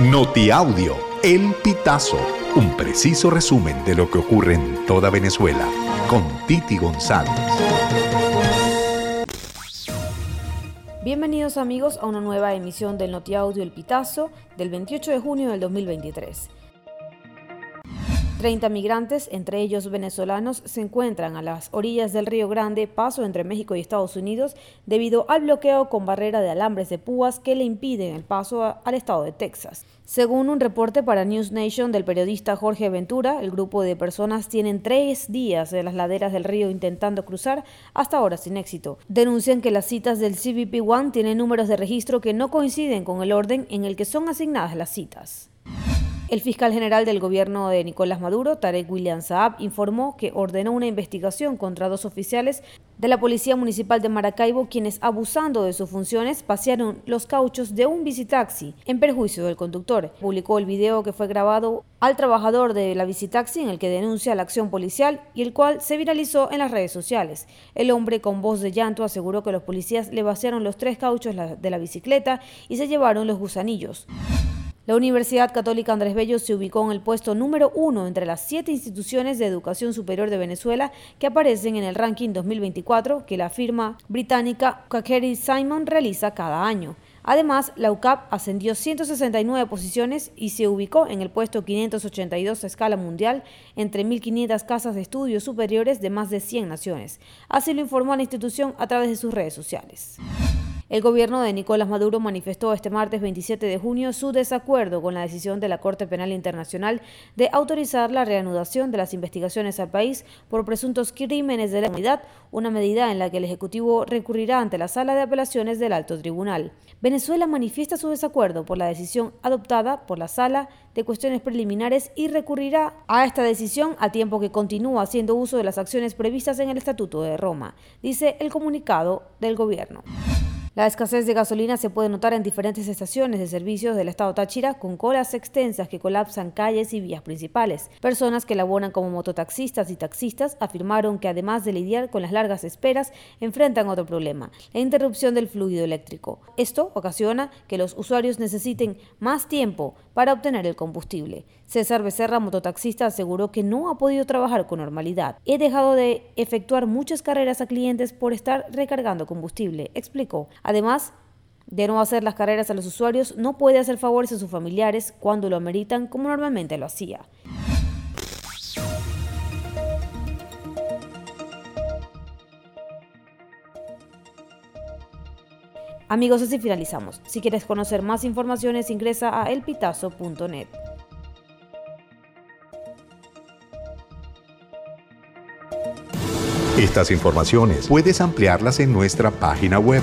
Notiaudio, El Pitazo, un preciso resumen de lo que ocurre en toda Venezuela, con Titi González. Bienvenidos amigos a una nueva emisión del Notiaudio El Pitazo del 28 de junio del 2023. 30 migrantes, entre ellos venezolanos, se encuentran a las orillas del Río Grande, paso entre México y Estados Unidos, debido al bloqueo con barrera de alambres de púas que le impiden el paso al estado de Texas. Según un reporte para News Nation del periodista Jorge Ventura, el grupo de personas tienen tres días en las laderas del río intentando cruzar, hasta ahora sin éxito. Denuncian que las citas del CBP One tienen números de registro que no coinciden con el orden en el que son asignadas las citas. El fiscal general del gobierno de Nicolás Maduro, Tarek William Saab, informó que ordenó una investigación contra dos oficiales de la Policía Municipal de Maracaibo quienes, abusando de sus funciones, pasearon los cauchos de un bicitaxi en perjuicio del conductor. Publicó el video que fue grabado al trabajador de la bicitaxi en el que denuncia la acción policial y el cual se viralizó en las redes sociales. El hombre con voz de llanto aseguró que los policías le vaciaron los tres cauchos de la bicicleta y se llevaron los gusanillos. La Universidad Católica Andrés Bello se ubicó en el puesto número uno entre las siete instituciones de educación superior de Venezuela que aparecen en el ranking 2024 que la firma británica Quackery Simon realiza cada año. Además, la UCAP ascendió 169 posiciones y se ubicó en el puesto 582 a escala mundial entre 1.500 casas de estudios superiores de más de 100 naciones. Así lo informó la institución a través de sus redes sociales. El gobierno de Nicolás Maduro manifestó este martes 27 de junio su desacuerdo con la decisión de la Corte Penal Internacional de autorizar la reanudación de las investigaciones al país por presuntos crímenes de la comunidad, una medida en la que el Ejecutivo recurrirá ante la Sala de Apelaciones del Alto Tribunal. Venezuela manifiesta su desacuerdo por la decisión adoptada por la Sala de Cuestiones Preliminares y recurrirá a esta decisión a tiempo que continúa haciendo uso de las acciones previstas en el Estatuto de Roma, dice el comunicado del gobierno. La escasez de gasolina se puede notar en diferentes estaciones de servicios del estado Táchira con colas extensas que colapsan calles y vías principales. Personas que laboran como mototaxistas y taxistas afirmaron que además de lidiar con las largas esperas, enfrentan otro problema, la interrupción del fluido eléctrico. Esto ocasiona que los usuarios necesiten más tiempo para obtener el combustible. César Becerra, mototaxista, aseguró que no ha podido trabajar con normalidad. He dejado de efectuar muchas carreras a clientes por estar recargando combustible, explicó. Además, de no hacer las carreras a los usuarios, no puede hacer favores a sus familiares cuando lo ameritan como normalmente lo hacía. Amigos, así finalizamos. Si quieres conocer más informaciones, ingresa a elpitazo.net. Estas informaciones puedes ampliarlas en nuestra página web